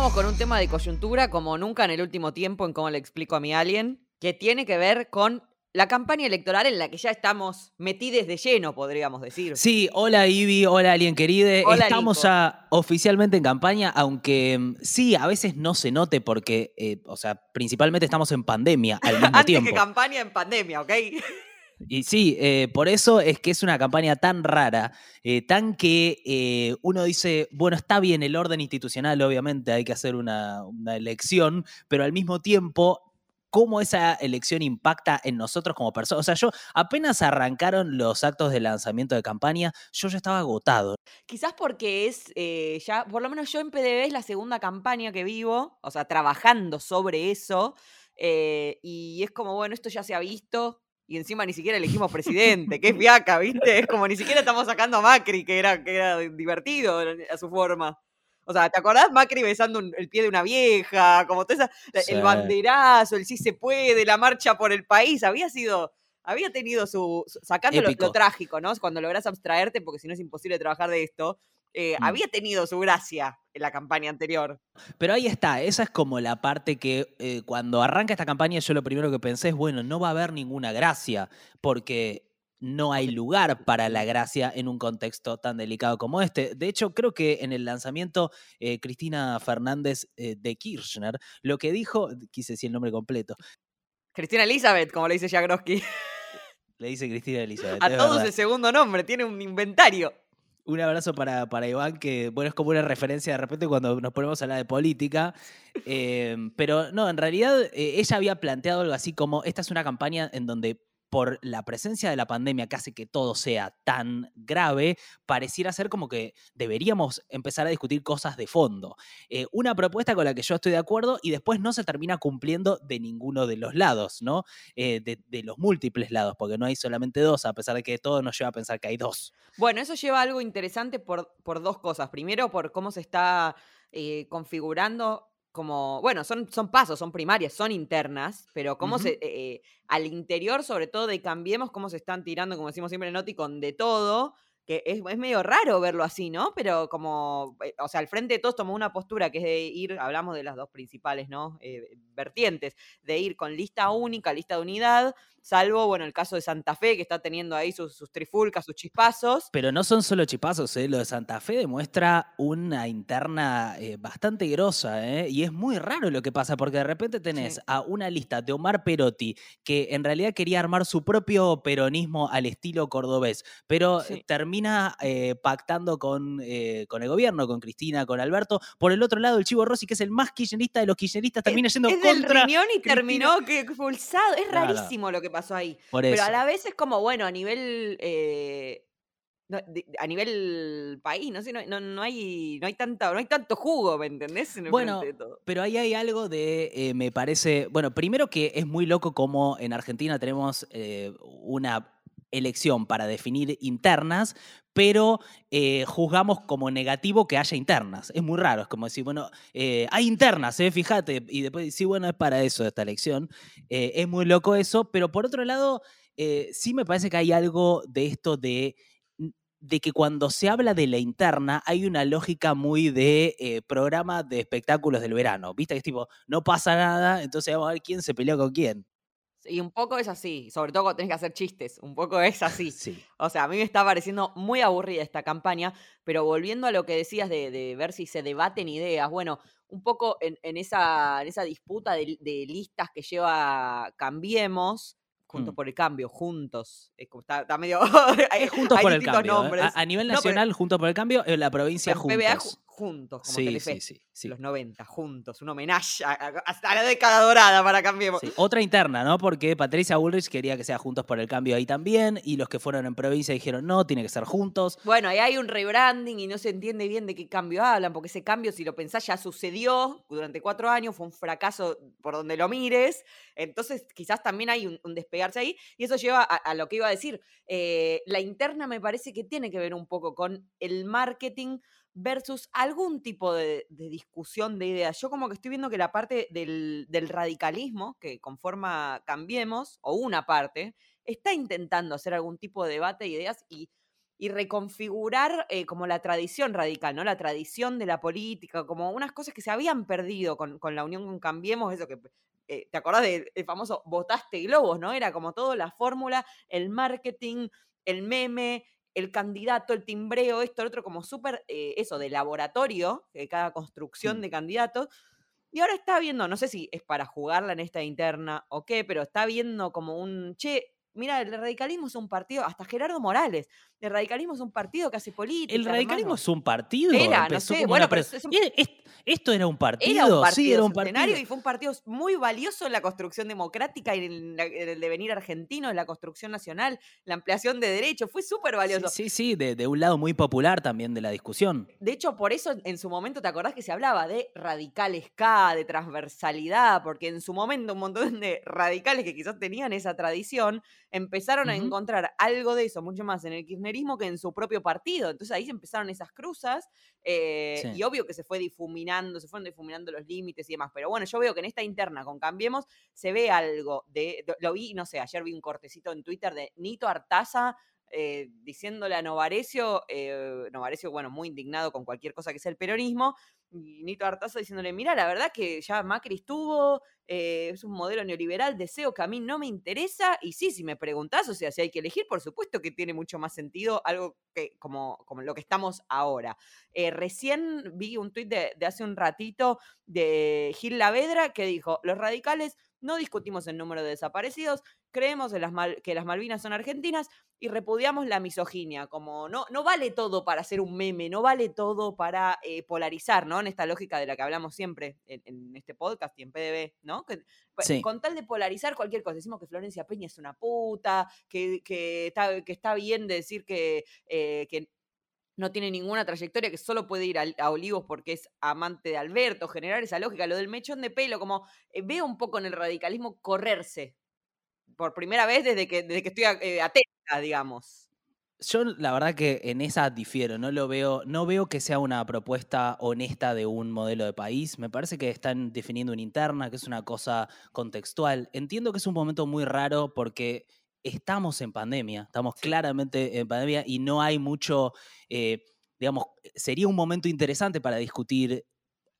vamos con un tema de coyuntura como nunca en el último tiempo en cómo le explico a mi alien, que tiene que ver con la campaña electoral en la que ya estamos metidos de lleno, podríamos decir. Sí, hola Ivy, hola Alien queride. Hola, Estamos ya oficialmente en campaña, aunque mm, sí, a veces no se note porque, eh, o sea, principalmente estamos en pandemia al mismo Antes tiempo. que campaña en pandemia, ¿ok? Y sí, eh, por eso es que es una campaña tan rara, eh, tan que eh, uno dice, bueno, está bien el orden institucional, obviamente hay que hacer una, elección, pero al mismo tiempo, ¿cómo esa elección impacta en nosotros como personas? O sea, yo apenas arrancaron los actos de lanzamiento de campaña, yo ya estaba agotado. Quizás porque es ya, por lo menos yo en PDB es la segunda campaña que vivo, o sea, trabajando sobre eso, y es como, bueno, esto ya se ha visto, y encima ni siquiera elegimos presidente, que es viaca, ¿viste? Es como ni siquiera estamos sacando a Macri, que era, que era divertido a su forma. O sea, ¿te acordás Macri besando un- el pie de una vieja? Como toda esa, Sí. el banderazo, el sí se puede, la marcha por el país, había sido... Había tenido su. su- Sacando lo, trágico, ¿no? Cuando lográs abstraerte, porque si no es imposible trabajar de esto. Eh, Mm. Había tenido su gracia en la campaña anterior. Pero ahí está, esa es como la parte que eh, cuando arranca esta campaña yo lo primero que pensé es, bueno, no va a haber ninguna gracia, porque no hay lugar para la gracia en un contexto tan delicado como este. De hecho, creo que en el lanzamiento, eh, Cristina Fernández eh, de Kirchner, lo que dijo, quise decir el nombre completo, Cristina Elizabeth, como le dice Jagroski. le dice Cristina Elizabeth. A todos verdad. el segundo nombre, tiene un inventario. Un abrazo para, para Iván, que bueno, es como una referencia de repente cuando nos ponemos a hablar de política. Eh, pero no, en realidad eh, ella había planteado algo así como, esta es una campaña en donde por la presencia de la pandemia que hace que todo sea tan grave, pareciera ser como que deberíamos empezar a discutir cosas de fondo. Eh, una propuesta con la que yo estoy de acuerdo y después no se termina cumpliendo de ninguno de los lados, ¿no? Eh, de, los múltiples lados, porque no hay solamente dos, a pesar de que todo nos lleva a pensar que hay dos. Bueno, eso lleva a algo interesante por, por dos cosas. Primero, por cómo se está eh, configurando como, bueno, son, son pasos, son primarias, son internas, pero cómo se, eh, al interior, sobre todo de Cambiemos, cómo se están tirando, como decimos siempre en Noti, con de todo, que es, es medio raro verlo así, ¿no? Pero como, eh, o sea, al frente de todos tomó una postura que es de ir, hablamos de las dos principales, ¿no? Eh, vertientes, de ir con lista única, lista de unidad, salvo, bueno, el caso de Santa Fe, que está teniendo ahí sus, sus trifulcas, sus chispazos. Pero no son solo chipazos, ¿eh? lo de Santa Fe demuestra una interna eh, bastante grosa, ¿eh? y es muy raro lo que pasa, porque de repente tenés Sí. a una lista de Omar Perotti, que en realidad quería armar su propio peronismo al estilo cordobés, pero Sí. termina pactando con, con el gobierno, con Cristina, con Alberto. Por el otro lado, el Chivo Rossi, que es el más kirchnerista de los kirchneristas, termina yendo es del contra... riñón y Cristina. terminó que expulsado. Es Claro. rarísimo lo que pasó ahí. Por Pero a la vez es como, bueno, a nivel. eh, no, de- a nivel país, no sé, no, no, no hay, no hay tanta, no hay tanto jugo, ¿me entendés? En Bueno, frente de todo. pero ahí hay algo de, eh, me parece, bueno, primero que es muy loco como en Argentina tenemos eh, una elección para definir internas, pero eh, juzgamos como negativo que haya internas. Es muy raro, es como decir, bueno, eh, hay internas, eh, fíjate, y después decir, bueno, es para eso esta elección. Eh, es muy loco eso, pero por otro lado, sí me parece que hay algo de esto de que cuando se habla de la interna hay una lógica muy de programa de espectáculos del verano. Viste que es tipo, no pasa nada, entonces vamos a ver quién se peleó con quién. Y un poco es así, sobre todo cuando tenés que hacer chistes, un poco es así. Sí. O sea, a mí me está pareciendo muy aburrida esta campaña, pero volviendo a lo que decías de, de ver si se debaten ideas, bueno, un poco en, en esa, en esa disputa de, de listas que lleva Cambiemos, Juntos Mm. por el Cambio, juntos. Está, está medio. hay, Es juntos hay por el cambio. ¿eh? A, a nivel No, pero- nacional, juntos por el cambio, en la provincia pero PBA juntos. ju- juntos, como Sí, Telefe. sí, sí, sí. Los 90, juntos, un homenaje a- la década dorada para Cambiemos. Sí, Otra interna, ¿no? Porque Patricia Bullrich quería que sea juntos por el cambio ahí también, y los que fueron en provincia dijeron, no, tiene que ser juntos. Bueno, ahí hay un rebranding y no se entiende bien de qué cambio hablan, porque ese cambio, si lo pensás, ya sucedió durante cuatro años, fue un fracaso por donde lo mires. Entonces, quizás también hay un, un despegarse ahí. Y eso lleva a, a lo que iba a decir. eh, la interna me parece que tiene que ver un poco con el marketing versus algún tipo de, discusión de ideas. Yo como que estoy viendo que la parte del, radicalismo que conforma Cambiemos, o una parte, está intentando hacer algún tipo de debate de ideas y reconfigurar eh, como la tradición radical, ¿no? La tradición de la política, como unas cosas que se habían perdido con, la unión con Cambiemos, eso que eh, ¿te acordás del famoso votaste globos, no? Era como todo la fórmula, el marketing, el meme, el candidato, el timbreo, esto, el otro, como súper, eh, eso, de laboratorio, de cada construcción Mm. de candidatos. Y ahora está viendo, no sé si es para jugarla en esta interna o qué, pero está viendo como un, che, mira, el radicalismo es un partido, hasta Gerardo Morales, el radicalismo es un partido que hace política. El radicalismo hermano. es un partido. Era, no sé, bueno, pero es un- es- ¿Esto era un partido? Era un partido sí, era un partido. y fue un partido muy valioso en la construcción democrática y en, la- en el devenir argentino, en la construcción nacional, la ampliación de derechos, fue súper valioso. Sí, sí, sí, de, de un lado muy popular también de la discusión. De hecho, por eso en su momento, ¿te acordás que se hablaba de radicales K, de transversalidad? Porque en su momento un montón de radicales que quizás tenían esa tradición empezaron a encontrar algo de eso, mucho más en el kirchnerismo que en su propio partido. Entonces ahí se empezaron esas cruzas eh, Sí. y obvio que se fue difuminando, se fueron difuminando los límites y demás. Pero bueno, yo veo que en esta interna con Cambiemos se ve algo de, de- lo vi, no sé, ayer vi un cortecito en Twitter de Nito Artaza eh, diciéndole a Novarecio, eh, Novarecio, bueno, muy indignado con cualquier cosa que sea el peronismo, y Nito Artaza diciéndole, mira, la verdad que ya Macri estuvo, eh, es un modelo neoliberal, deseo que a mí no me interesa, y sí, si me preguntás, o sea, si hay que elegir, por supuesto que tiene mucho más sentido algo que como, como lo que estamos ahora. Eh, recién vi un tuit de, hace un ratito de Gil Lavedra que dijo, los radicales no discutimos el número de desaparecidos, creemos en las Mal- que las Malvinas son argentinas y repudiamos la misoginia, como no, no vale todo para hacer un meme, no vale todo para eh, polarizar, ¿no? En esta lógica de la que hablamos siempre en, en este podcast y en PDB, ¿no? Que, pa- Sí. Con tal de polarizar cualquier cosa, decimos que Florencia Peña es una puta, que, que, está, que está bien de decir que, eh, que no tiene ninguna trayectoria, que solo puede ir a, Olivos porque es amante de Alberto, generar esa lógica, lo del mechón de pelo, como eh, veo un poco en el radicalismo correrse, por primera vez desde que, desde que estoy eh, atenta, digamos. Yo la verdad que en esa difiero, no lo veo, no veo que sea una propuesta honesta de un modelo de país. Me parece que están definiendo una interna, que es una cosa contextual. Entiendo que es un momento muy raro porque estamos en pandemia, estamos claramente en pandemia y no hay mucho, eh, digamos, sería un momento interesante para discutir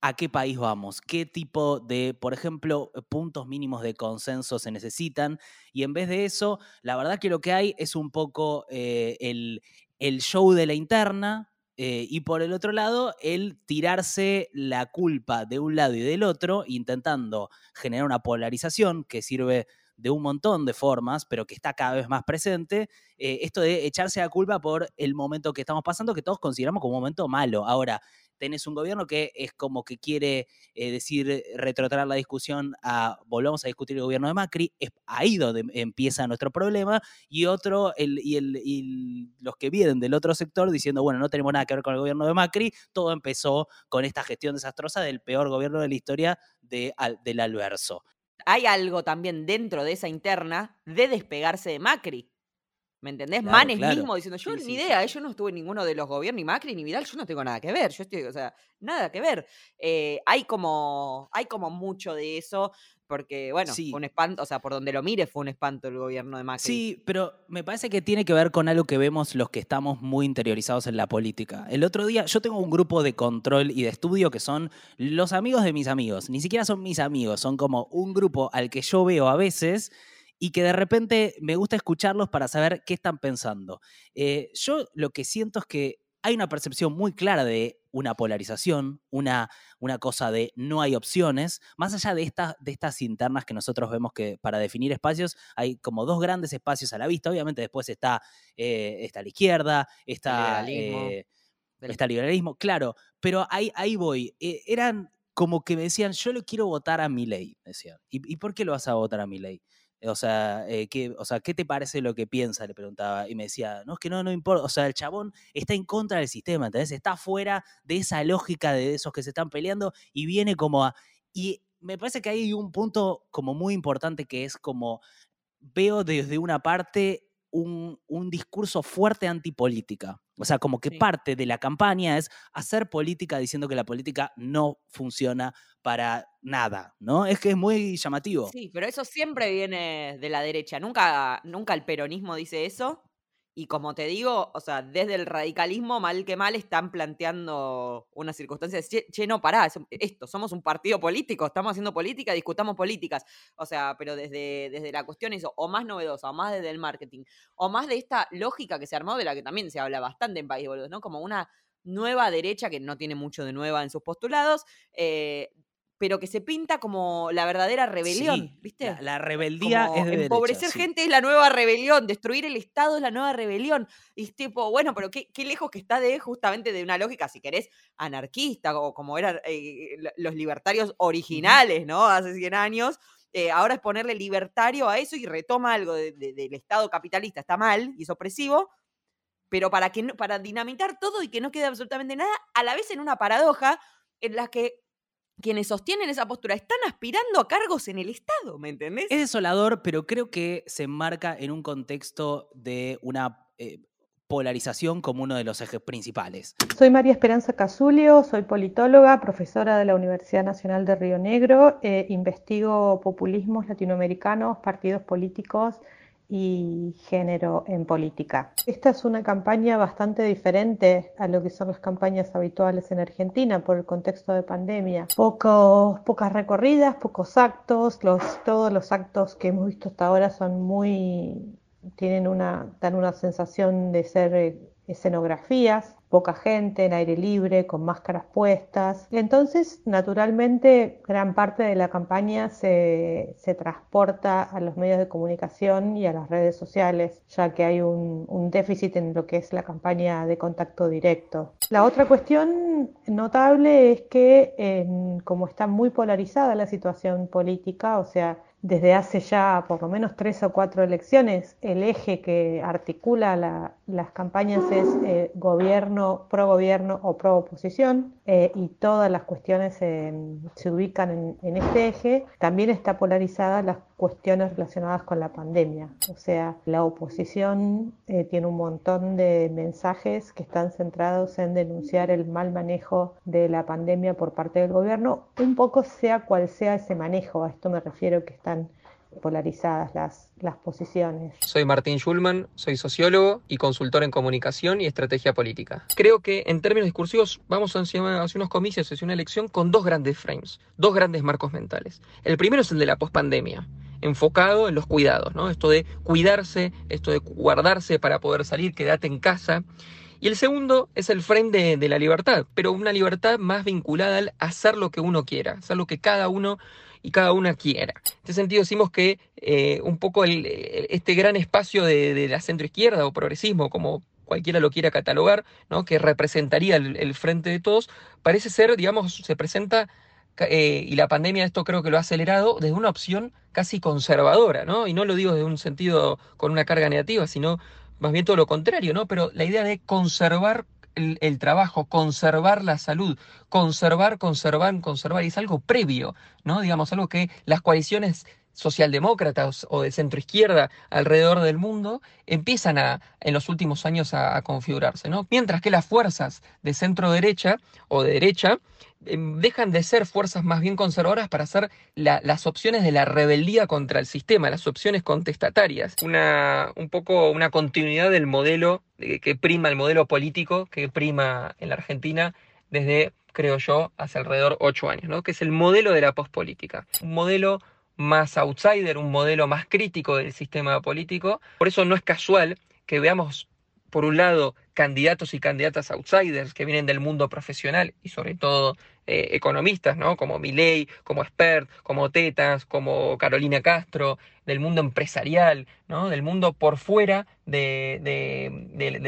a qué país vamos, qué tipo de, por ejemplo, puntos mínimos de consenso se necesitan. Y en vez de eso, la verdad que lo que hay es un poco eh, el, el show de la interna eh, y por el otro lado, el tirarse la culpa de un lado y del otro, intentando generar una polarización que sirve de un montón de formas, pero que está cada vez más presente, eh, esto de echarse la culpa por el momento que estamos pasando, que todos consideramos como un momento malo. Ahora, tenés un gobierno que es como que quiere eh, decir, retrotraer la discusión a volvamos a discutir el gobierno de Macri, es ahí donde empieza nuestro problema, y otro, el, y, el, y los que vienen del otro sector diciendo, bueno, no tenemos nada que ver con el gobierno de Macri, todo empezó con esta gestión desastrosa del peor gobierno de la historia de, del Alverso. Hay algo también dentro de esa interna de despegarse de Macri. ¿Me entendés? Claro, Manes claro. mismo diciendo, yo Sí, ni sí, idea, sí. yo no estuve en ninguno de los gobiernos, ni Macri, ni Vidal, yo no tengo nada que ver, yo estoy, o sea, nada que ver. Eh, hay como, hay como mucho de eso, porque, bueno, Sí. fue un espanto, o sea, por donde lo mire fue un espanto el gobierno de Macri. Sí, pero me parece que tiene que ver con algo que vemos los que estamos muy interiorizados en la política. El otro día, yo tengo un grupo de control y de estudio que son los amigos de mis amigos. Ni siquiera son mis amigos, son como un grupo al que yo veo a veces y que de repente me gusta escucharlos para saber qué están pensando. Eh, yo lo que siento es que hay una percepción muy clara de una polarización, una, una cosa de no hay opciones, más allá de, estas de estas internas que nosotros vemos que para definir espacios hay como dos grandes espacios a la vista, obviamente después está, eh, está la izquierda, está, eh, está el liberalismo, claro, pero ahí, ahí voy, eh, eran como que me decían, yo le quiero votar a mi ley, decían, ¿Y, ¿y por qué lo vas a votar a mi ley? O sea, eh, ¿qué, o sea, ¿qué te parece lo que piensa? Le preguntaba. Y me decía, no, es que no, no importa. O sea, el chabón está en contra del sistema, ¿entendés? Está fuera de esa lógica de esos que se están peleando y viene como a... Y me parece que hay un punto como muy importante que es como, veo desde una parte un, un discurso fuerte antipolítica. O sea, como que Sí. parte de la campaña es hacer política diciendo que la política no funciona para nada, ¿no? Es que es muy llamativo. Sí, pero eso siempre viene de la derecha. Nunca, nunca el peronismo dice eso. Y como te digo, o sea, desde el radicalismo, mal que mal, están planteando una circunstancia de, che, no, pará, esto, somos un partido político, estamos haciendo política, discutamos políticas. O sea, pero desde, desde la cuestión eso, o más novedosa, o más desde el marketing, o más de esta lógica que se armó, de la que también se habla bastante en País Boludo, ¿no? Como una nueva derecha, que no tiene mucho de nueva en sus postulados, eh, pero que se pinta como la verdadera rebelión, ¿viste? La, rebeldía es de Empobrecer gente es la nueva rebelión, destruir el Estado es la nueva rebelión. Y es tipo, bueno, pero qué, lejos que está de justamente de una lógica, si querés, anarquista, o como eran eh, los libertarios originales, ¿no? Hace 100 años. Eh, ahora es ponerle libertario a eso y retoma algo del Estado capitalista. Está mal y es opresivo, pero para, que para dinamitar todo y que no quede absolutamente nada, a la vez en una paradoja en la que quienes sostienen esa postura están aspirando a cargos en el Estado, ¿me entendés? Es desolador, pero creo que se enmarca en un contexto de una eh, polarización como uno de los ejes principales. Soy María Esperanza Casulio, soy politóloga, profesora de la Universidad Nacional de Río Negro, eh, investigo populismos latinoamericanos, partidos políticos y género en política. Esta es una campaña bastante diferente a lo que son las campañas habituales en Argentina por el contexto de pandemia. Pocas recorridas, pocos actos, todos los actos que hemos visto hasta ahora tienen dan una sensación de ser eh, escenografías poca gente, en aire libre, con máscaras puestas. Entonces, naturalmente, gran parte de la campaña se, transporta a los medios de comunicación y a las redes sociales, ya que hay un, déficit en lo que es la campaña de contacto directo. La otra cuestión notable es que, como está muy polarizada la situación política, o sea, desde hace ya por lo menos tres o cuatro elecciones, el eje que articula las campañas es eh, gobierno, pro gobierno o pro oposición, eh, y todas las cuestiones se ubican en, este eje. También está polarizada las cuestiones relacionadas con la pandemia. O sea, la oposición eh, tiene un montón de mensajes que están centrados en denunciar el mal manejo de la pandemia por parte del gobierno, un poco sea cual sea ese manejo. A esto me refiero que están polarizadas las, las posiciones. Soy Martín Schulman, soy sociólogo y consultor en comunicación y estrategia política. Creo que en términos discursivos vamos hacia, unos comicios, hacia una elección con dos grandes frames, dos grandes marcos mentales. El primero es el de la pospandemia enfocado en los cuidados, ¿no? Esto de cuidarse, esto de guardarse para poder salir, quedarte en casa. Y el segundo es el frame de, de, la libertad, pero una libertad más vinculada al hacer lo que uno quiera, hacer lo que cada uno y cada una quiera. En este sentido decimos que eh, un poco este gran espacio de, de la centroizquierda o progresismo, como cualquiera lo quiera catalogar, ¿no? que representaría el, frente de todos, parece ser, digamos, se presenta, eh, y la pandemia esto creo que lo ha acelerado, desde una opción casi conservadora, ¿no? Y no lo digo desde un sentido con una carga negativa, sino más bien todo lo contrario, ¿no? Pero la idea de conservar el, trabajo, conservar la salud, conservar, conservar, conservar, y es algo previo, ¿no? Digamos, algo que las coaliciones socialdemócratas o de centro izquierda alrededor del mundo empiezan a, en los últimos años a, configurarse, ¿no? Mientras que las fuerzas de centro derecha o de derecha dejan de ser fuerzas más bien conservadoras para ser las opciones de la rebeldía contra el sistema, las opciones contestatarias, una, un poco una continuidad del modelo que prima, el modelo político que prima en la Argentina desde, creo yo, hace alrededor ocho años, ¿no? que es el modelo de la pospolítica, un modelo más outsider, un modelo más crítico del sistema político. Por eso no es casual que veamos, por un lado, candidatos y candidatas outsiders que vienen del mundo profesional y sobre todo eh, economistas, ¿no? Como Milei, como Spert, como Tetas, como Carolina Castro, del mundo empresarial, ¿no? Del mundo por fuera de,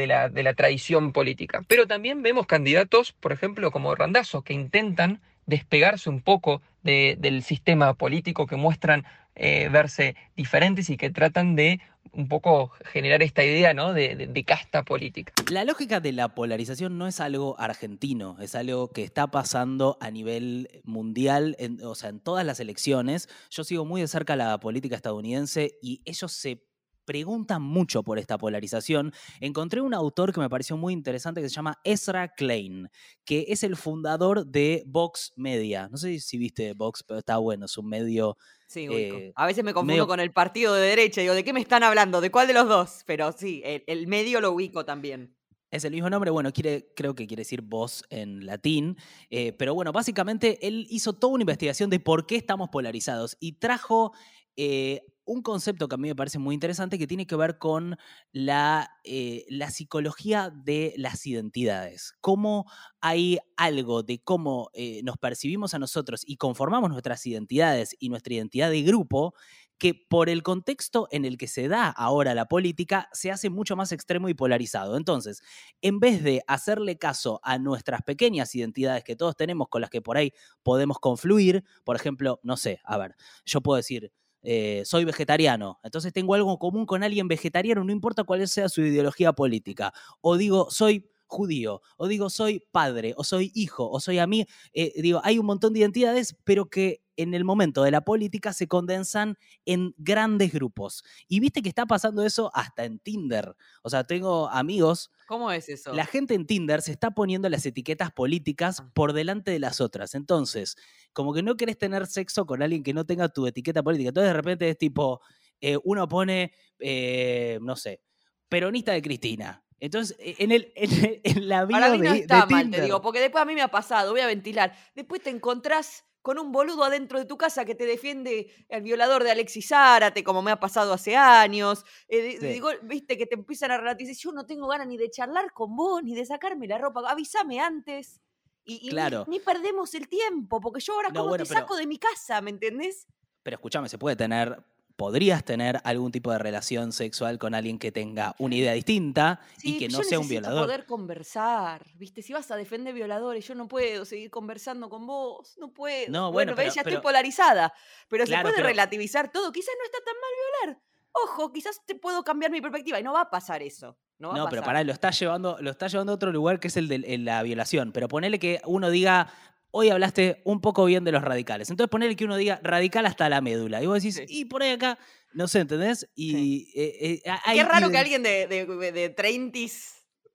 la, de la tradición política. Pero también vemos candidatos, por ejemplo, como Randazo, que intentan despegarse un poco del sistema político, que muestran eh, verse diferentes y que tratan de un poco generar esta idea ¿no? de, casta política. La lógica de la polarización no es algo argentino, es algo que está pasando a nivel mundial, o sea, en todas las elecciones. Yo sigo muy de cerca la política estadounidense y ellos se preguntan mucho por esta polarización, encontré un autor que me pareció muy interesante que se llama Ezra Klein, que es el fundador de Vox Media. No sé si viste Vox, pero está bueno, es un medio... Sí, eh, a veces me confundo con el partido de derecha, digo, ¿de qué me están hablando? ¿De cuál de los dos? Pero sí, el, medio lo ubico también. Es el mismo nombre, bueno, quiere, creo que quiere decir voz en latín, eh, pero bueno, básicamente él hizo toda una investigación de por qué estamos polarizados y trajo eh, un concepto que a mí me parece muy interesante que tiene que ver con la, eh, la, psicología de las identidades. Cómo hay algo de cómo eh, nos percibimos a nosotros y conformamos nuestras identidades y nuestra identidad de grupo que por el contexto en el que se da ahora la política se hace mucho más extremo y polarizado. Entonces, en vez de hacerle caso a nuestras pequeñas identidades que todos tenemos con las que por ahí podemos confluir, por ejemplo, no sé, a ver, yo puedo decir, eh, soy vegetariano, entonces tengo algo en común con alguien vegetariano, no importa cuál sea su ideología política. O digo, soy judío, o digo, soy padre, o soy hijo, o soy a mí. Eh, digo, hay un montón de identidades, pero que en el momento de la política se condensan en grandes grupos. Y viste que está pasando eso hasta en Tinder. O sea, tengo amigos. ¿Cómo es eso? La gente en Tinder se está poniendo las etiquetas políticas ah. por delante de las otras. Entonces, como que no querés tener sexo con alguien que no tenga tu etiqueta política. Entonces, de repente es tipo, eh, uno pone, eh, no sé, peronista de Cristina. Entonces, e, en, el, en, la vida Para mí no está mal, te digo, porque después a mí me ha pasado, voy a ventilar. Después te encontrás con un boludo adentro de tu casa que te defiende el violador de Alexis Zárate, como me ha pasado hace años. Eh, digo, viste, que te empiezan a relativizar. Yo no tengo ganas ni de charlar con vos, ni de sacarme la ropa. Avísame antes. Y, ni, perdemos el tiempo, porque yo ahora como te saco de mi casa, ¿me entendés? Pero escúchame, se puede tener podrías tener algún tipo de relación sexual con alguien que tenga una idea distinta y que no sea un violador. poder conversar, ¿viste? Si vas a defender violadores, yo no puedo seguir conversando con vos, no puedo. No, bueno, pero, ya estoy polarizada, pero se puede relativizar todo, quizás no está tan mal violar. Ojo, quizás te puedo cambiar mi perspectiva y no va a pasar eso. No, no pero pará, lo está llevando, lo está llevando a otro lugar que es el de la violación. Pero ponele que uno diga, hoy hablaste un poco bien de los radicales. Entonces ponerle que uno diga radical hasta la médula. Y vos decís, y por ahí acá, no sé, ¿entendés? Y, eh, eh, Qué raro que alguien de, de, de 30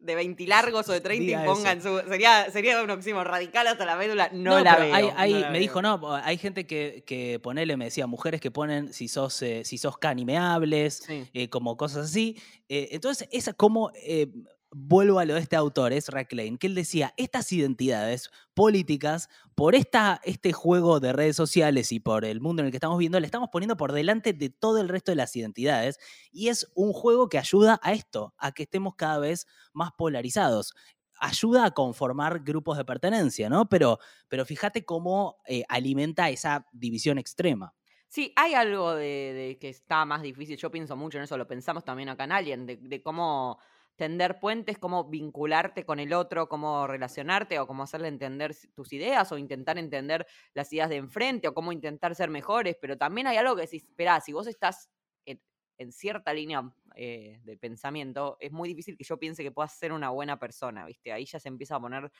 de 20 largos o de 30 pongan su. Sería, sería un oxímoron radical hasta la médula, no, la veo. me dijo, no, hay gente que, que ponele, me decía, mujeres que ponen si sos, eh, si sos can y me hables, como cosas así. entonces, esa como vuelvo a lo de este autor, es Klein, que él decía, estas identidades políticas, por esta, este juego de redes sociales y por el mundo en el que estamos viendo, le estamos poniendo por delante de todo el resto de las identidades y es un juego que ayuda a esto, a que estemos cada vez más polarizados. Ayuda a conformar grupos de pertenencia, ¿no? Pero, pero fíjate cómo eh, alimenta esa división extrema. Sí, hay algo de, que está más difícil. Yo pienso mucho en eso, lo pensamos también acá en Alien, de cómo tender puentes, cómo vincularte con el otro, cómo relacionarte o cómo hacerle entender tus ideas o intentar entender las ideas de enfrente o cómo intentar ser mejores, pero también hay algo que si, espera, si vos estás en, cierta línea eh, de pensamiento, es muy difícil que yo piense que puedas ser una buena persona, ¿viste? Ahí ya se empieza a poner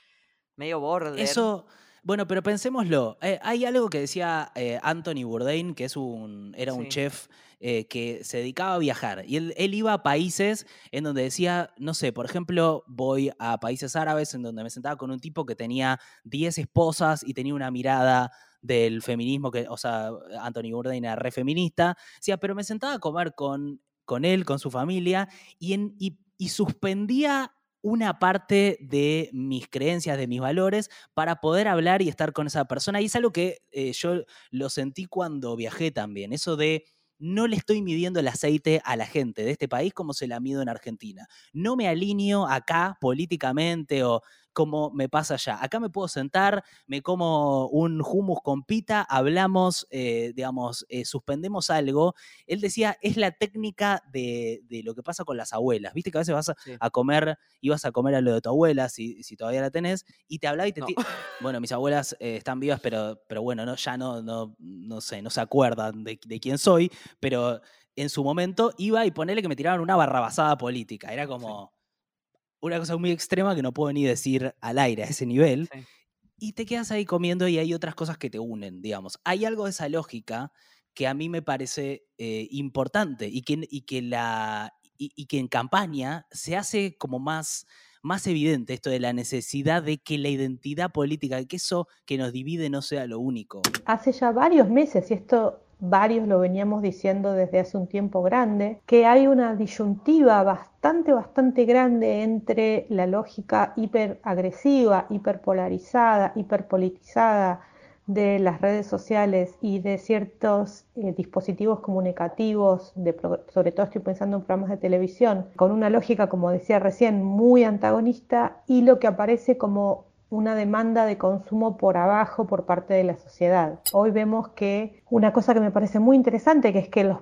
medio borde. Eso, bueno, pero pensémoslo. Eh, hay algo que decía eh, Anthony Bourdain, que es un, era un chef eh, que se dedicaba a viajar. Y él, iba a países en donde decía, no sé, por ejemplo, voy a países árabes en donde me sentaba con un tipo que tenía 10 esposas y tenía una mirada del feminismo, que, o sea, Anthony Bourdain era re feminista. Decía, pero me sentaba a comer con, con él, con su familia, y, en, y suspendía una parte de mis creencias, de mis valores, para poder hablar y estar con esa persona. Y es algo que eh, yo lo sentí cuando viajé también, eso de no le estoy midiendo el aceite a la gente de este país como se la mido en Argentina. No me alineo acá políticamente o como me pasa allá. Acá me puedo sentar, me como un hummus con pita, hablamos, eh, digamos, eh, suspendemos algo. Él decía, es la técnica de, lo que pasa con las abuelas. Viste que a veces vas a, comer, ibas a comer a lo de tu abuela, si, si todavía la tenés, y te hablaba y te... Bueno, mis abuelas eh, están vivas, pero, pero bueno, no, ya no, no, no sé, no se acuerdan de, de quién soy, pero en su momento iba y ponele que me tiraban una barrabasada política. Era como una cosa muy extrema que no puedo ni decir al aire a ese nivel. Y te quedas ahí comiendo y hay otras cosas que te unen, digamos. Hay algo de esa lógica que a mí me parece eh, importante y que, y que la, y, que en campaña se hace como más, más evidente esto de la necesidad de que la identidad política, que eso que nos divide no sea lo único. Hace ya varios meses, y esto varios lo veníamos diciendo desde hace un tiempo grande, que hay una disyuntiva bastante, bastante grande entre la lógica hiperagresiva, hiperpolarizada, hiperpolitizada de las redes sociales y de ciertos eh, dispositivos comunicativos, sobre todo estoy pensando en programas de televisión, con una lógica, como decía recién, muy antagonista y lo que aparece como una demanda de consumo por abajo por parte de la sociedad. Hoy vemos que una cosa que me parece muy interesante, que es que los,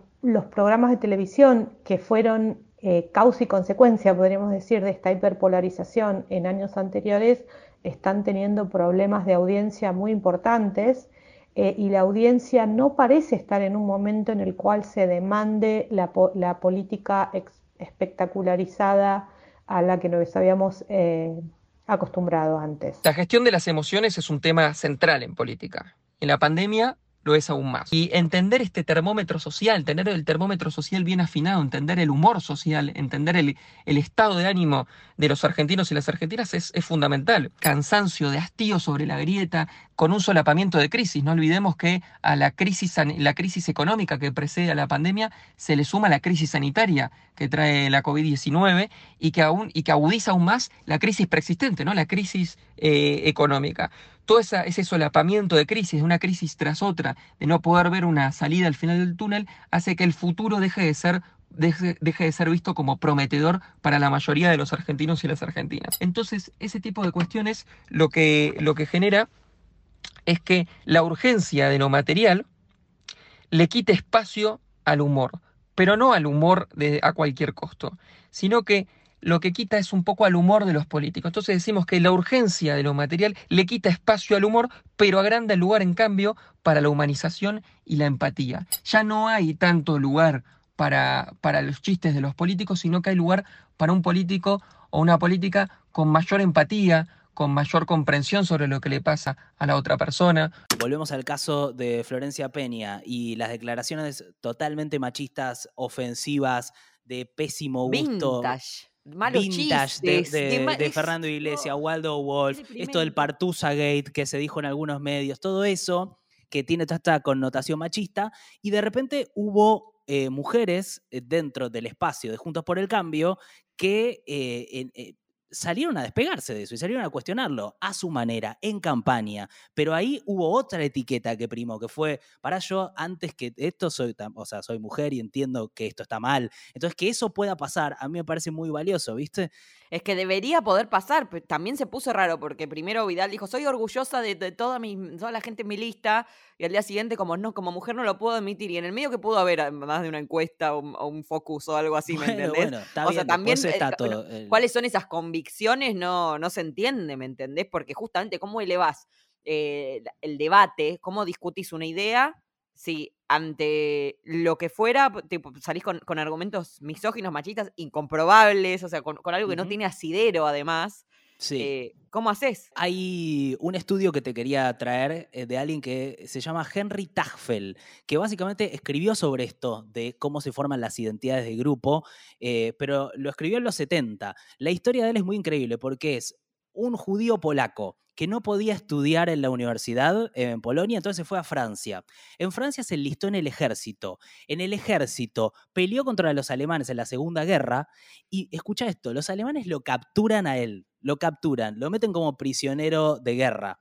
programas de televisión que fueron eh, causa y consecuencia, podríamos decir, de esta hiperpolarización en años anteriores, están teniendo problemas de audiencia muy importantes eh, y la audiencia no parece estar en un momento en el cual se demande la, política espectacularizada a la que nos habíamos eh, acostumbrado antes. La gestión de las emociones es un tema central en política. En la pandemia lo es aún más. Y entender este termómetro social, tener el termómetro social bien afinado, entender el humor social, entender el, estado de ánimo de los argentinos y las argentinas es, fundamental. Cansancio, de hastío sobre la grieta, con un solapamiento de crisis. No olvidemos que a la crisis, la crisis económica que precede a la pandemia se le suma la crisis sanitaria que trae la COVID-19 y, que aún, y que agudiza aún más la crisis preexistente, ¿no? la crisis eh, económica todo ese solapamiento de crisis, una crisis tras otra, de no poder ver una salida al final del túnel, hace que el futuro deje de ser Deje, de ser visto como prometedor para la mayoría de los argentinos y las argentinas. Entonces, ese tipo de cuestiones lo que, lo que genera es que la urgencia de lo material le quite espacio al humor, pero no al humor de, a cualquier costo, sino que lo que quita es un poco al humor de los políticos. Entonces decimos que la urgencia de lo material le quita espacio al humor, pero agranda el lugar en cambio para la humanización y la empatía. Ya no hay tanto lugar para, para los chistes de los políticos, sino que hay lugar para un político o una política con mayor empatía, con mayor comprensión sobre lo que le pasa a la otra persona. Volvemos al caso de Florencia Peña y las declaraciones totalmente machistas, ofensivas, de pésimo gusto vintage de, Fernando Iglesias, Waldo Wolf, esto del Partusa Gate que se dijo en algunos medios, todo eso que tiene toda esta connotación machista, y de repente hubo eh, mujeres eh, dentro del espacio de Juntos por el Cambio que eh, salieron a despegarse de eso y salieron a cuestionarlo a su manera, en campaña. Pero ahí hubo otra etiqueta que primó, que fue, para yo, antes que esto, soy, o sea, soy mujer y entiendo que esto está mal. Entonces, que eso pueda pasar, a mí me parece muy valioso, ¿viste? Es que debería poder pasar, pero también se puso raro porque primero Vidal dijo, soy orgullosa de, toda, mi, toda la gente en mi lista, y al día siguiente, como no, como mujer no lo puedo admitir, y en el medio que pudo haber más de una encuesta o, un focus o algo así, ¿me entendés? o sea, también eh, cuáles son esas convicciones no, no se entiende, ¿me entendés? Porque justamente cómo elevas eh, el debate, cómo discutís una idea si ante lo que fuera, salís con, argumentos misóginos, machistas, incomprobables, o sea, con, algo que no tiene asidero además. Sí. Eh, ¿Cómo haces? Hay un estudio que te quería traer eh, de alguien que se llama Henry Tagfel, que básicamente escribió sobre esto, de cómo se forman las identidades de grupo, eh, pero lo escribió en los 70. La historia de él es muy increíble porque es un judío polaco que no podía estudiar en la universidad en Polonia, entonces fue a Francia. En Francia se enlistó en el ejército. En el ejército peleó contra los alemanes en la Segunda Guerra y escucha esto, los alemanes lo capturan a él, lo capturan, lo meten como prisionero de guerra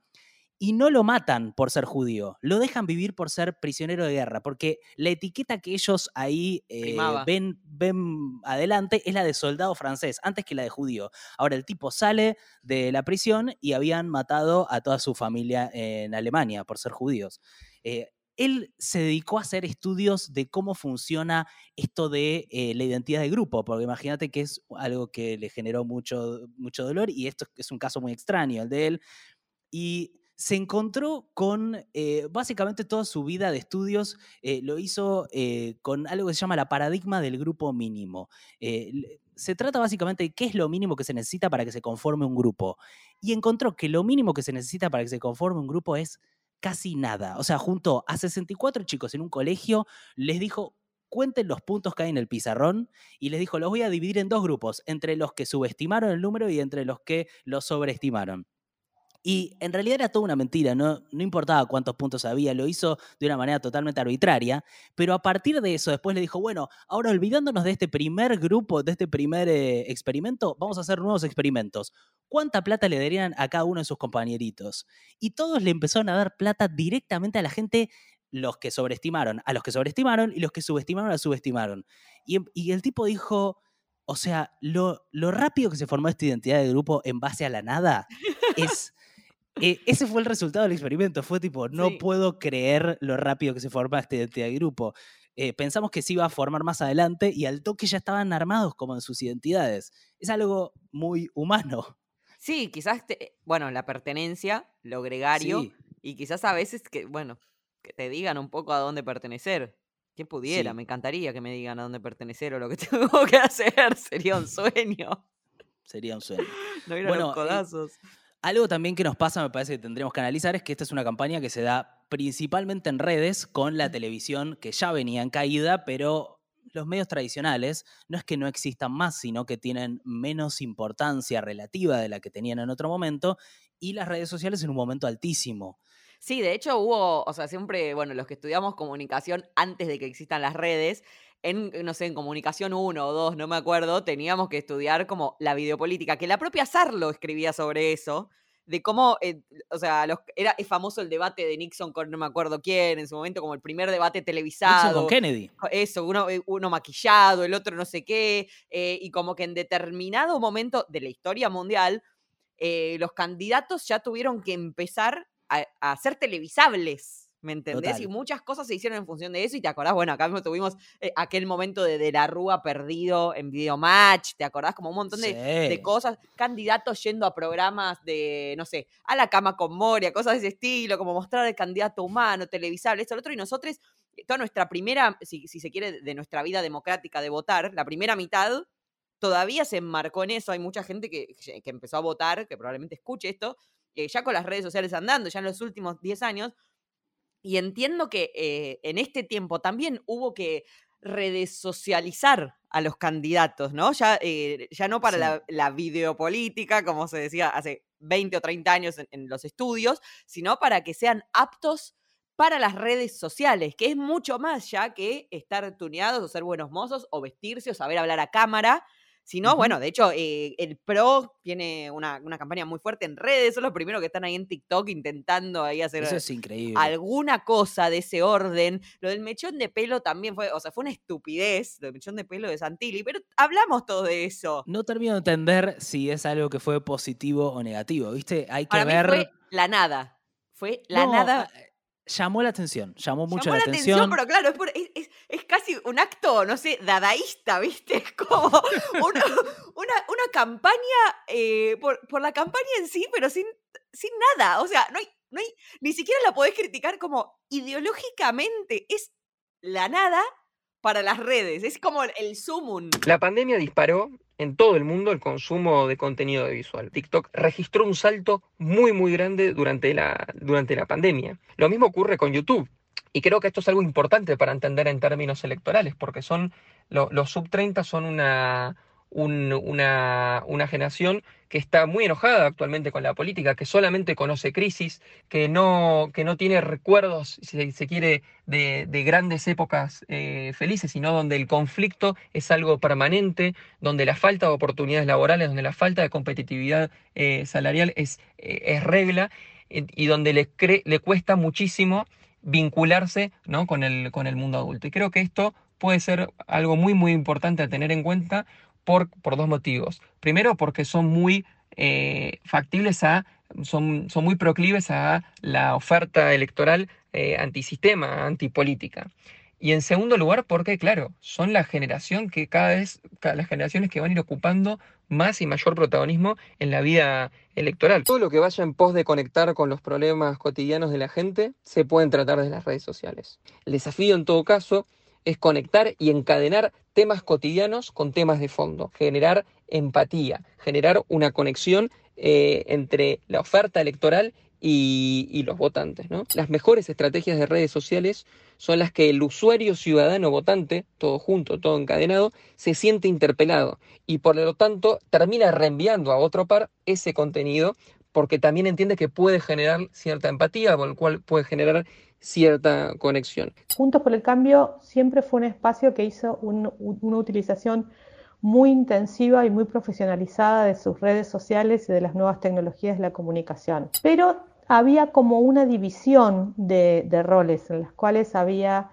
y no lo matan por ser judío, lo dejan vivir por ser prisionero de guerra, porque la etiqueta que ellos ahí eh, ven, ven adelante es la de soldado francés, antes que la de judío. Ahora el tipo sale de la prisión y habían matado a toda su familia en Alemania por ser judíos. Eh, él se dedicó a hacer estudios de cómo funciona esto de eh, la identidad de grupo, porque imagínate que es algo que le generó mucho, mucho dolor y esto es un caso muy extraño, el de él. Y se encontró con eh, básicamente toda su vida de estudios, eh, lo hizo eh, con algo que se llama la paradigma del grupo mínimo. se trata básicamente de qué es lo mínimo que se necesita para que se conforme un grupo. Y encontró que lo mínimo que se necesita para que se conforme un grupo es casi nada. O sea, juntó a 64 chicos en un colegio, les dijo, cuenten los puntos que hay en el pizarrón y les dijo, los voy a dividir en dos grupos, entre los que subestimaron el número y entre los que lo sobreestimaron. Y en realidad era toda una mentira, no, no importaba cuántos puntos había, lo hizo de una manera totalmente arbitraria, pero a partir de eso después le dijo, bueno, ahora olvidándonos de este primer grupo, de este primer eh, experimento, vamos a hacer nuevos experimentos. ¿Cuánta plata le darían a cada uno de sus compañeritos? Y todos le empezaron a dar plata directamente a la gente los que sobreestimaron, a los que sobreestimaron y los que subestimaron a subestimaron. Y, y el tipo dijo, o sea, lo, lo, rápido que se formó esta identidad de grupo en base a la nada es eh, ese fue el resultado del experimento. Fue tipo, no puedo creer lo rápido que se forma esta identidad de grupo. Eh, pensamos que se iba a formar más adelante y al toque ya estaban armados como en sus identidades. Es algo muy humano. Sí, quizás, bueno, la pertenencia, lo gregario, y quizás a veces que, bueno, que te digan un poco a dónde pertenecer. ¿Quién pudiera? Me encantaría que me digan a dónde pertenecer o lo que tengo que hacer. Sería un sueño. Sería un sueño. No ir a los eh, codazos. Algo también que nos pasa, me parece que tendremos que analizar, es que esta es una campaña que se da principalmente en redes con la televisión que ya venía en caída, pero los medios tradicionales no es que no existan más, sino que tienen menos importancia relativa de la que tenían en otro momento y las redes sociales en un momento altísimo. Sí, de hecho hubo, o sea, siempre, bueno, los que estudiamos comunicación antes de que existan las redes, en, no sé, en comunicación 1 o 2, no me acuerdo, teníamos que estudiar como la videopolítica, que la propia Sarlo escribía sobre eso, de cómo, eh, o sea, era es famoso el debate de Nixon con no me acuerdo quién, en su momento como el primer debate televisado. Nixon con Kennedy. Eso, uno, eh, uno maquillado, el otro no sé qué, eh, y como que en determinado momento de la historia mundial, los candidatos ya tuvieron que empezar a, a ser televisables. ¿Me entendés? Y muchas cosas se hicieron en función de eso. Y te acordás, bueno, acá mismo tuvimos eh, aquel momento de, de, la Rúa perdido en Videomatch. ¿Te acordás? Como un montón de, cosas. Candidatos yendo a programas de, no sé, a la cama con Moria, cosas de ese estilo, como mostrar el candidato humano, televisable, esto, lo otro. Y nosotros, toda nuestra primera, si, si se quiere, de nuestra vida democrática de votar, la primera mitad todavía se enmarcó en eso. Hay mucha gente que, que empezó a votar, que probablemente escuche esto, eh, ya con las redes sociales andando, ya en los últimos 10 años, y entiendo que eh, en este tiempo también hubo que redesocializar a los candidatos, ¿no? Ya, eh, ya no para la, videopolítica, como se decía hace 20 o 30 años en, los estudios, sino para que sean aptos para las redes sociales, que es mucho más ya que estar tuneados o ser buenos mozos o vestirse o saber hablar a cámara, si no, bueno, de hecho, eh, el PRO tiene una, campaña muy fuerte en redes, son los primeros que están ahí en TikTok intentando ahí hacer alguna cosa de ese orden. Lo del mechón de pelo también fue, o sea, fue una estupidez, lo del mechón de pelo de Santilli, pero hablamos todo de eso. No termino de entender si es algo que fue positivo o negativo, ¿viste? Hay que ver... fue la nada. Fue la nada llamó la atención, llamó mucho la, atención. Pero claro, es, casi un acto, no sé, dadaísta, ¿viste? Es como una, una, campaña eh, por, por, la campaña en sí, pero sin, sin nada. O sea, no hay, no hay, ni siquiera la podés criticar como ideológicamente. Es la nada para las redes. Es como el sumum. La pandemia disparó en todo el mundo el consumo de contenido visual. TikTok registró un salto muy muy grande durante la, durante la pandemia. Lo mismo ocurre con YouTube. Y creo que esto es algo importante para entender en términos electorales, porque son los sub 30 son una, una, una, generación que está muy enojada actualmente con la política, que solamente conoce crisis, que no, que no tiene recuerdos, si se quiere, de, grandes épocas eh, felices, sino donde el conflicto es algo permanente, donde la falta de oportunidades laborales, donde la falta de competitividad eh, salarial es, eh, es regla y donde le, le cuesta muchísimo vincularse ¿no? con, el, con el mundo adulto. Y creo que esto puede ser algo muy, muy importante a tener en cuenta por, dos motivos. Primero, porque son muy eh, factibles a, son, son, muy proclives a la oferta electoral eh, antisistema, antipolítica. Y en segundo lugar, porque, claro, son la generación que cada vez, las generaciones que van a ir ocupando más y mayor protagonismo en la vida electoral. Todo lo que vaya en pos de conectar con los problemas cotidianos de la gente se pueden tratar desde las redes sociales. El desafío, en todo caso, es conectar y encadenar temas cotidianos con temas de fondo, generar empatía, generar una conexión eh, entre la oferta electoral y, los votantes. ¿no? Las mejores estrategias de redes sociales son las que el usuario ciudadano votante, todo junto, todo encadenado, se siente interpelado y por lo tanto termina reenviando a otro par ese contenido porque también entiende que puede generar cierta empatía, con el cual puede generar cierta conexión. Juntos por el Cambio siempre fue un espacio que hizo una utilización muy intensiva y muy profesionalizada de sus redes sociales y de las nuevas tecnologías de la comunicación. Pero había como una división de, roles en las cuales había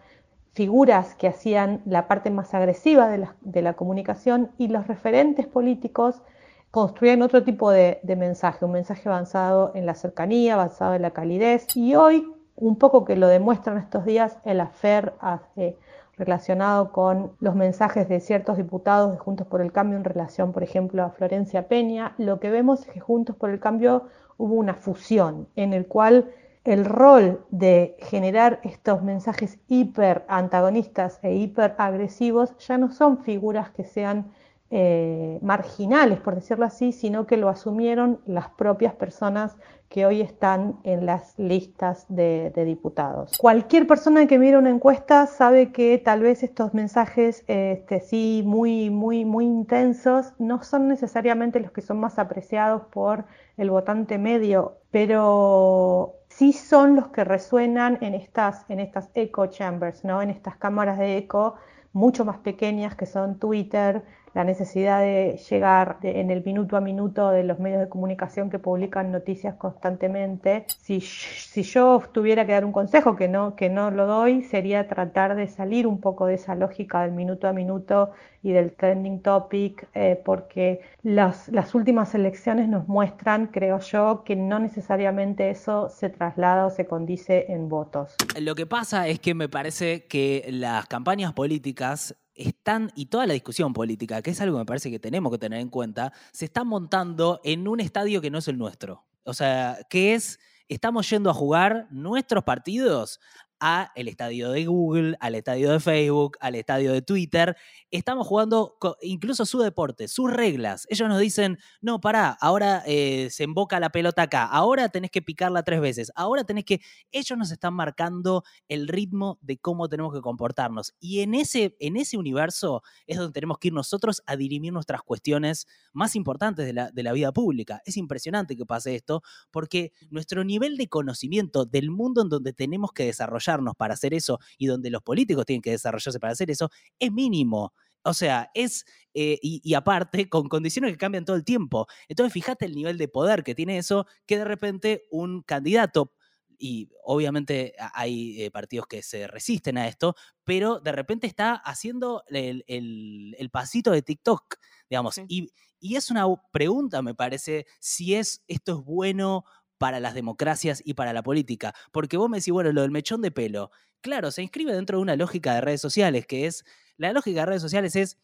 figuras que hacían la parte más agresiva de la, comunicación y los referentes políticos construían otro tipo de, mensaje, un mensaje avanzado en la cercanía, avanzado en la calidez. Y hoy, un poco que lo demuestran estos días, el afer hace relacionado con los mensajes de ciertos diputados de Juntos por el Cambio en relación, por ejemplo, a Florencia Peña, lo que vemos es que Juntos por el Cambio hubo una fusión en el cual el rol de generar estos mensajes hiper antagonistas e hiper agresivos ya no son figuras que sean eh, marginales, por decirlo así, sino que lo asumieron las propias personas que hoy están en las listas de, diputados. Cualquier persona que mire una encuesta sabe que tal vez estos mensajes este, sí muy, muy, muy intensos no son necesariamente los que son más apreciados por el votante medio, pero sí son los que resuenan en estas, en estas echo chambers, ¿no? en estas cámaras de eco mucho más pequeñas que son Twitter, la necesidad de llegar en el minuto a minuto de los medios de comunicación que publican noticias constantemente. Si, si, yo tuviera que dar un consejo que no, que no lo doy, sería tratar de salir un poco de esa lógica del minuto a minuto y del trending topic, eh, porque las, las últimas elecciones nos muestran, creo yo, que no necesariamente eso se traslada o se condice en votos. Lo que pasa es que me parece que las campañas políticas están, y toda la discusión política, que es algo que me parece que tenemos que tener en cuenta, se está montando en un estadio que no es el nuestro. O sea, que es, estamos yendo a jugar nuestros partidos a el estadio de Google, al estadio de Facebook, al estadio de Twitter. Estamos jugando incluso su deporte, sus reglas. Ellos nos dicen, no, pará, ahora eh, se emboca la pelota acá, ahora tenés que picarla tres veces, ahora tenés que... Ellos nos están marcando el ritmo de cómo tenemos que comportarnos. Y en ese, en ese universo es donde tenemos que ir nosotros a dirimir nuestras cuestiones más importantes de la, de la vida pública. Es impresionante que pase esto porque nuestro nivel de conocimiento del mundo en donde tenemos que desarrollar para hacer eso y donde los políticos tienen que desarrollarse para hacer eso, es mínimo. O sea, es, eh, y, aparte, con condiciones que cambian todo el tiempo. Entonces, fíjate el nivel de poder que tiene eso, que de repente un candidato, y obviamente hay eh, partidos que se resisten a esto, pero de repente está haciendo el, pasito de TikTok, digamos. Y, y es una pregunta, me parece, si es esto es bueno para las democracias y para la política. Porque vos me decís, bueno, lo del mechón de pelo. Claro, se inscribe dentro de una lógica de redes sociales, que es, la lógica de redes sociales es,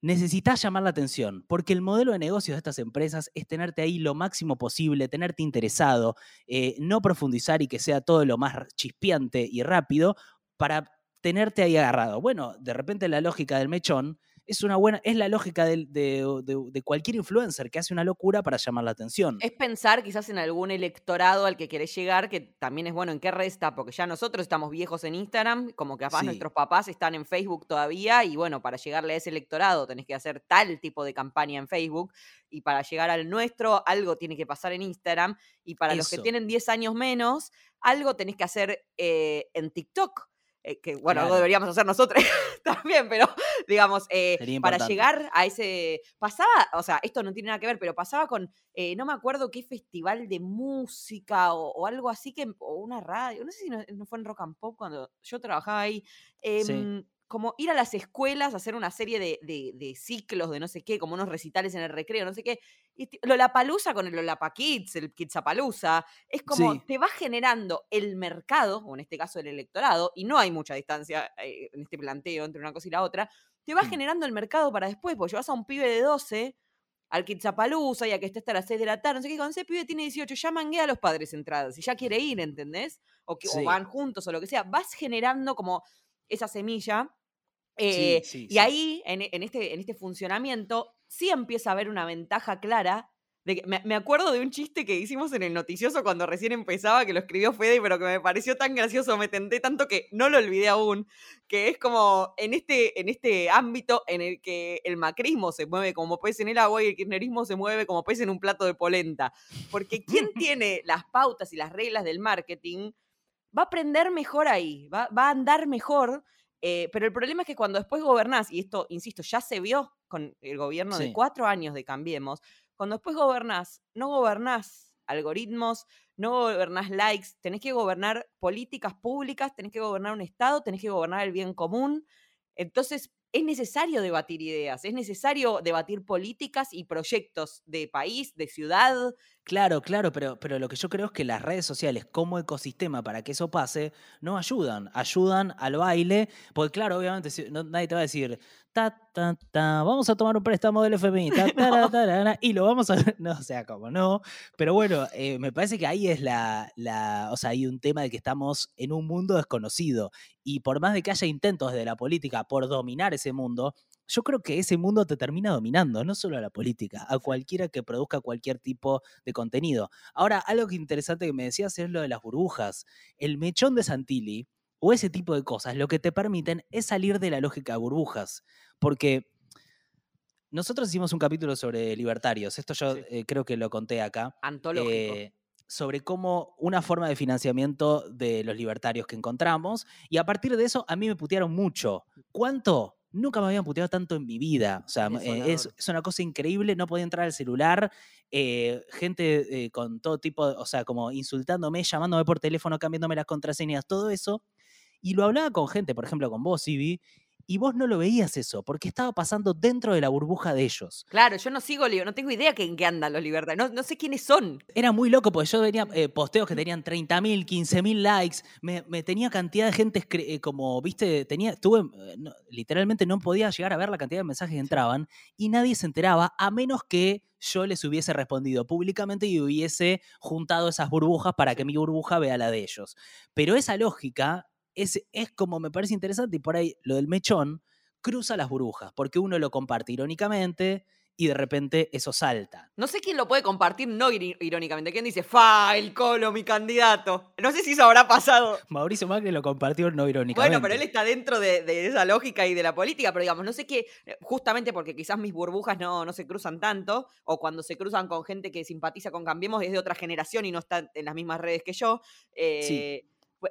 necesitas llamar la atención, porque el modelo de negocios de estas empresas es tenerte ahí lo máximo posible, tenerte interesado, eh, no profundizar y que sea todo lo más chispeante y rápido para tenerte ahí agarrado. Bueno, de repente la lógica del mechón es una buena, es la lógica de, cualquier influencer que hace una locura para llamar la atención. Es pensar quizás en algún electorado al que querés llegar, que también es bueno en qué resta, porque ya nosotros estamos viejos en Instagram, como que capaz nuestros papás están en Facebook todavía, y bueno, para llegarle a ese electorado tenés que hacer tal tipo de campaña en Facebook, y para llegar al nuestro, algo tiene que pasar en Instagram, y para los que tienen 10 años menos, algo tenés que hacer eh, en TikTok eh, que bueno, algo deberíamos hacer nosotros también, pero digamos, eh, para llegar a ese, pasaba, o sea, esto no tiene nada que ver, pero pasaba con, eh, no me acuerdo qué festival de música o, algo así, que, o una radio, no sé si no, fue en Rock and Pop cuando yo trabajaba ahí, em, como ir a las escuelas a hacer una serie de, ciclos de no sé qué, como unos recitales en el recreo, no sé qué. Y Lollapalooza con el Lollapa Kids, el Kidsapalooza, es como te va generando el mercado, o en este caso el electorado, y no hay mucha distancia eh, en este planteo entre una cosa y la otra, te va mm. generando el mercado para después, porque llevas a un pibe de 12 al Kidsapalooza y a que esté hasta las 6 de la tarde, no sé qué, cuando ese pibe tiene 18, ya mangué a los padres entradas y ya quiere ir, ¿entendés? O, que, o van juntos o lo que sea, vas generando como esa semilla eh, y ahí, en, este, en este funcionamiento, sí empieza a haber una ventaja clara me, acuerdo de un chiste que hicimos en el noticioso cuando recién empezaba, que lo escribió Fede, pero que me pareció tan gracioso, me tenté tanto que no lo olvidé aún, que es como en este, en este ámbito en el que el macrismo se mueve como pez en el agua y el kirchnerismo se mueve como pez en un plato de polenta. Porque quien tiene las pautas y las reglas del marketing va a aprender mejor ahí, va, a andar mejor. Eh, pero el problema es que cuando después gobernás, y esto, insisto, ya se vio con el gobierno de cuatro años de Cambiemos, cuando después gobernás, no gobernás algoritmos, no gobernás likes, tenés que gobernar políticas públicas, tenés que gobernar un Estado, tenés que gobernar el bien común. Entonces, es necesario debatir ideas, es necesario debatir políticas y proyectos de país, de ciudad. Claro, claro, pero, pero lo que yo creo es que las redes sociales como ecosistema para que eso pase no ayudan, ayudan al baile, porque claro, obviamente nadie te va a decir, ta, ta, ta, vamos a tomar un préstamo del FMI, y lo vamos a... No, o sea, como no, pero bueno, eh, me parece que ahí es la, la, o sea, hay un tema de que estamos en un mundo desconocido y por más de que haya intentos de la política por dominar ese mundo, yo creo que ese mundo te termina dominando, no solo a la política, a cualquiera que produzca cualquier tipo de contenido. Ahora, algo que interesante que me decías es lo de las burbujas. El mechón de Santilli o ese tipo de cosas lo que te permiten es salir de la lógica de burbujas, porque nosotros hicimos un capítulo sobre libertarios, esto yo eh, creo que lo conté acá. Antológico. Eh, sobre cómo una forma de financiamiento de los libertarios que encontramos, y a partir de eso a mí me putearon mucho. ¿Cuánto? Nunca me habían puteado tanto en mi vida. O sea, eh, es, es, una cosa increíble, no podía entrar al celular, eh, gente eh, con todo tipo, o sea, como insultándome, llamándome por teléfono, cambiándome las contraseñas, todo eso. Y lo hablaba con gente, por ejemplo, con vos, Ibi, y vos no lo veías eso, porque estaba pasando dentro de la burbuja de ellos. Claro, yo no sigo, no tengo idea en qué andan los libertarios, no, sé quiénes son. Era muy loco, porque yo venía eh, posteos que tenían 30.000, 15.000 likes, me, tenía cantidad de gente eh, como, viste, tenía, estuve, eh, literalmente no podía llegar a ver la cantidad de mensajes que entraban, y nadie se enteraba, a menos que yo les hubiese respondido públicamente y hubiese juntado esas burbujas para que mi burbuja vea la de ellos. Pero esa lógica es, es como me parece interesante y por ahí lo del mechón cruza las burbujas, porque uno lo comparte irónicamente y de repente eso salta. No sé quién lo puede compartir no irónicamente. ¿Quién dice, fa, el colo, mi candidato? No sé si eso habrá pasado. Mauricio Macri lo compartió no irónicamente. Bueno, pero él está dentro de, esa lógica y de la política, pero digamos, no sé qué, eh, justamente porque quizás mis burbujas no, no se cruzan tanto, o cuando se cruzan con gente que simpatiza con Cambiemos es de otra generación y no está en las mismas redes que yo. Eh,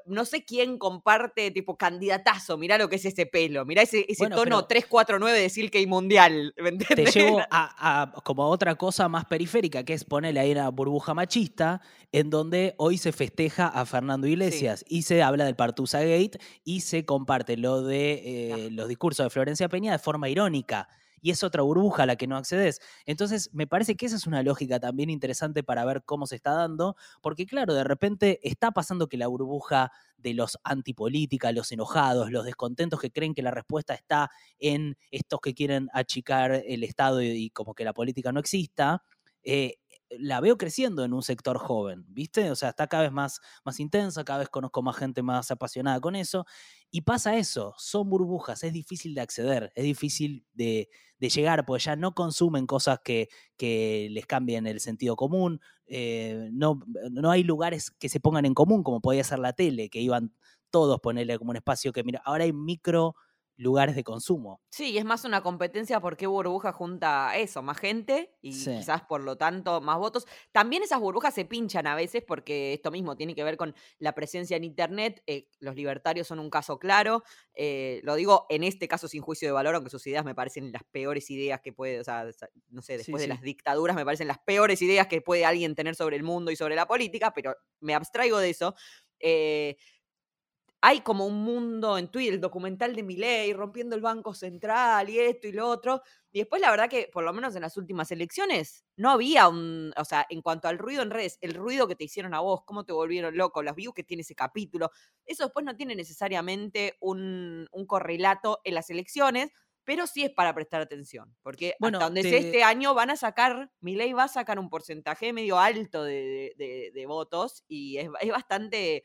no sé quién comparte, tipo, candidatazo, mirá lo que es ese pelo, mirá ese, ese tono 349 de Silke y Mundial, ¿me Te llevo a, como otra cosa más periférica, que es ponerle ahí una burbuja machista, en donde hoy se festeja a Fernando Iglesias y se habla del Partusa Gate y se comparte lo de eh, los discursos de Florencia Peña de forma irónica y es otra burbuja a la que no accedes. Entonces, me parece que esa es una lógica también interesante para ver cómo se está dando, porque claro, de repente está pasando que la burbuja de los antipolítica, los enojados, los descontentos que creen que la respuesta está en estos que quieren achicar el Estado y, como que la política no exista, eh, la veo creciendo en un sector joven, ¿viste? O sea, está cada vez más, más intensa, cada vez conozco más gente más apasionada con eso. Y pasa eso, son burbujas, es difícil de acceder, es difícil de, llegar, porque ya no consumen cosas que, que les cambien el sentido común, eh, no, no hay lugares que se pongan en común, como podía ser la tele, que iban todos ponerle como un espacio que, mira, ahora hay micro lugares de consumo. Sí, es más una competencia porque burbuja junta eso, más gente y quizás por lo tanto más votos. También esas burbujas se pinchan a veces porque esto mismo tiene que ver con la presencia en Internet. Eh, los libertarios son un caso claro. Eh, lo digo en este caso sin juicio de valor, aunque sus ideas me parecen las peores ideas que puede, o sea, no sé, después de las dictaduras me parecen las peores ideas que puede alguien tener sobre el mundo y sobre la política, pero me abstraigo de eso. Eh, hay como un mundo en Twitter, el documental de Miley, rompiendo el Banco Central y esto y lo otro. Y después la verdad que, por lo menos en las últimas elecciones, no había un, o sea, en cuanto al ruido en redes, el ruido que te hicieron a vos, cómo te volvieron loco, las views que tiene ese capítulo, eso después no tiene necesariamente un, correlato en las elecciones, pero sí es para prestar atención, porque bueno, hasta donde este año van a sacar, Milei va a sacar un porcentaje medio alto de, votos y es, es bastante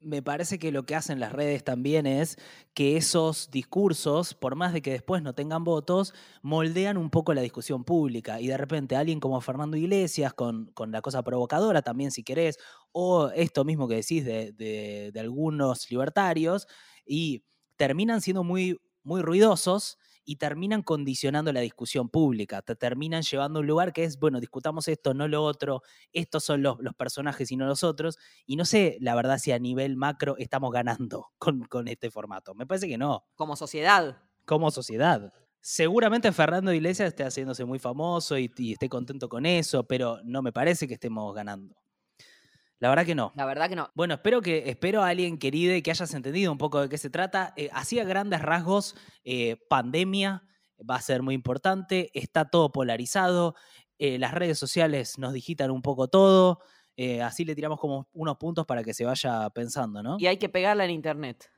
Me parece que lo que hacen las redes también es que esos discursos, por más de que después no tengan votos, moldean un poco la discusión pública. Y de repente alguien como Fernando Iglesias, con, con la cosa provocadora también si querés, o esto mismo que decís de, de- de algunos libertarios, y terminan siendo muy, muy ruidosos y terminan condicionando la discusión pública, te terminan llevando a un lugar que es, bueno, discutamos esto, no lo otro, estos son los, los personajes y no los otros, y no sé, la verdad, si a nivel macro estamos ganando con, con este formato. Me parece que no, Como sociedad. como sociedad. Seguramente Fernando Iglesias esté haciéndose muy famoso y, y esté contento con eso, pero no me parece que estemos ganando. La verdad que no. La verdad que no. Bueno, espero que espero a alguien querido y que hayas entendido un poco de qué se trata. Eh, así a grandes rasgos, eh, pandemia va a ser muy importante, está todo polarizado, eh, las redes sociales nos digitan un poco todo, eh, así le tiramos como unos puntos para que se vaya pensando, ¿no? Y hay que pegarla en internet.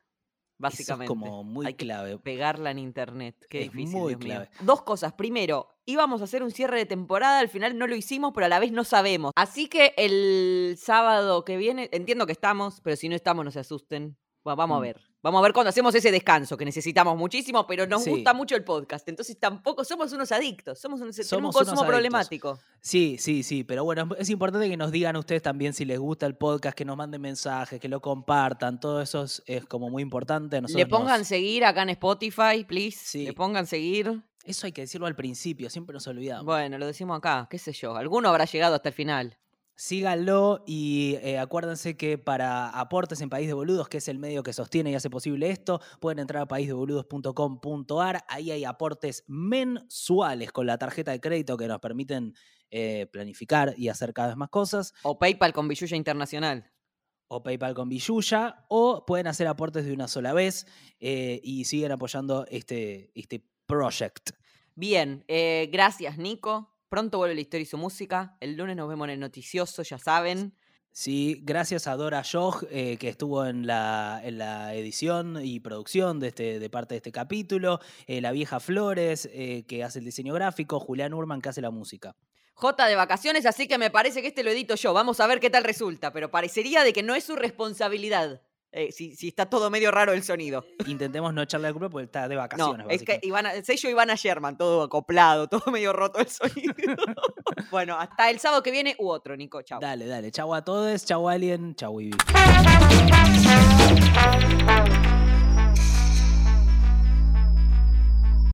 Eso Básicamente. es como muy Hay que clave. pegarla en internet. Qué Es difícil. muy clave. Dos cosas. Primero, íbamos a hacer un cierre de temporada, al final no lo hicimos, pero a la vez no sabemos. Así que el sábado que viene, entiendo que estamos, pero si no estamos, no se asusten. Va- vamos a Mm. ver. Vamos a ver cuando hacemos ese descanso, que necesitamos muchísimo, pero nos Sí. gusta mucho el podcast. Entonces tampoco somos unos adictos, somos un, un Somos unos consumo problemático. Sí, sí, sí, pero bueno, es- importante que nos digan ustedes también si les gusta el podcast, que nos manden mensajes, que lo compartan, todo eso es, es como muy importante. Le Nosotros pongan nos- seguir acá en Spotify, please. Sí. Le pongan seguir. Eso hay que decirlo al principio, siempre nos olvidamos. Bueno, lo decimos acá, qué sé yo. Alguno habrá llegado hasta el final. Síganlo y eh, acuérdense que para aportes en País de Boludos, que es el medio que sostiene y hace posible esto, pueden entrar a paisdeboludos.com.ar. Ahí hay aportes mensuales con la tarjeta de crédito que nos permiten eh, planificar y hacer cada vez más cosas. O PayPal con Billulla Internacional. o PayPal con Billulla, o pueden hacer aportes de una sola vez eh, y siguen apoyando este, este project. Bien, eh, gracias Nico. Pronto vuelve la historia y su música. El lunes nos vemos en el noticioso, ya saben. Sí, gracias a Dora Jog, eh, que estuvo en la, en la edición y producción de, este, de parte de este capítulo, eh, la vieja Flores, eh, que hace el diseño gráfico, Julián Urman, que hace la música. J de vacaciones, así que me parece que este lo edito yo. Vamos a ver qué tal resulta, pero parecería de que no es su responsabilidad. Eh, si, si está todo medio raro el sonido. Intentemos no echarle la culpa porque está de No, vacaciones. es que. Ivana, el sello Ivana Sherman, todo acoplado, todo medio roto el sonido. bueno, hasta el sábado que viene u otro, Nico. Chao. Dale, dale. Chau a todos, chau Alien, chau Ivy.